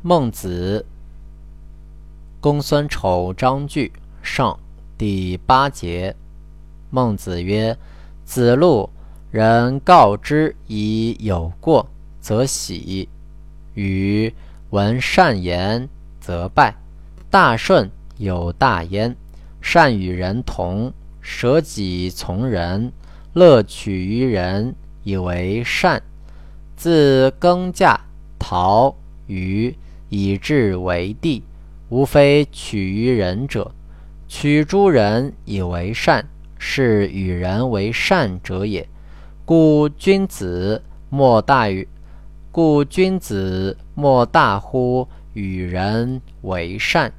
孟子，公孙丑章句上第八节。孟子曰：“子路，人告之以有过，则喜；与闻善言，则拜。大顺有大焉，善与人同，舍己从人，乐取于人，以为善。自耕稼陶虞。”以至为地，无非取于人者。取诸人以为善，是与人为善者也。故君子莫大于，故君子莫大乎与人为善。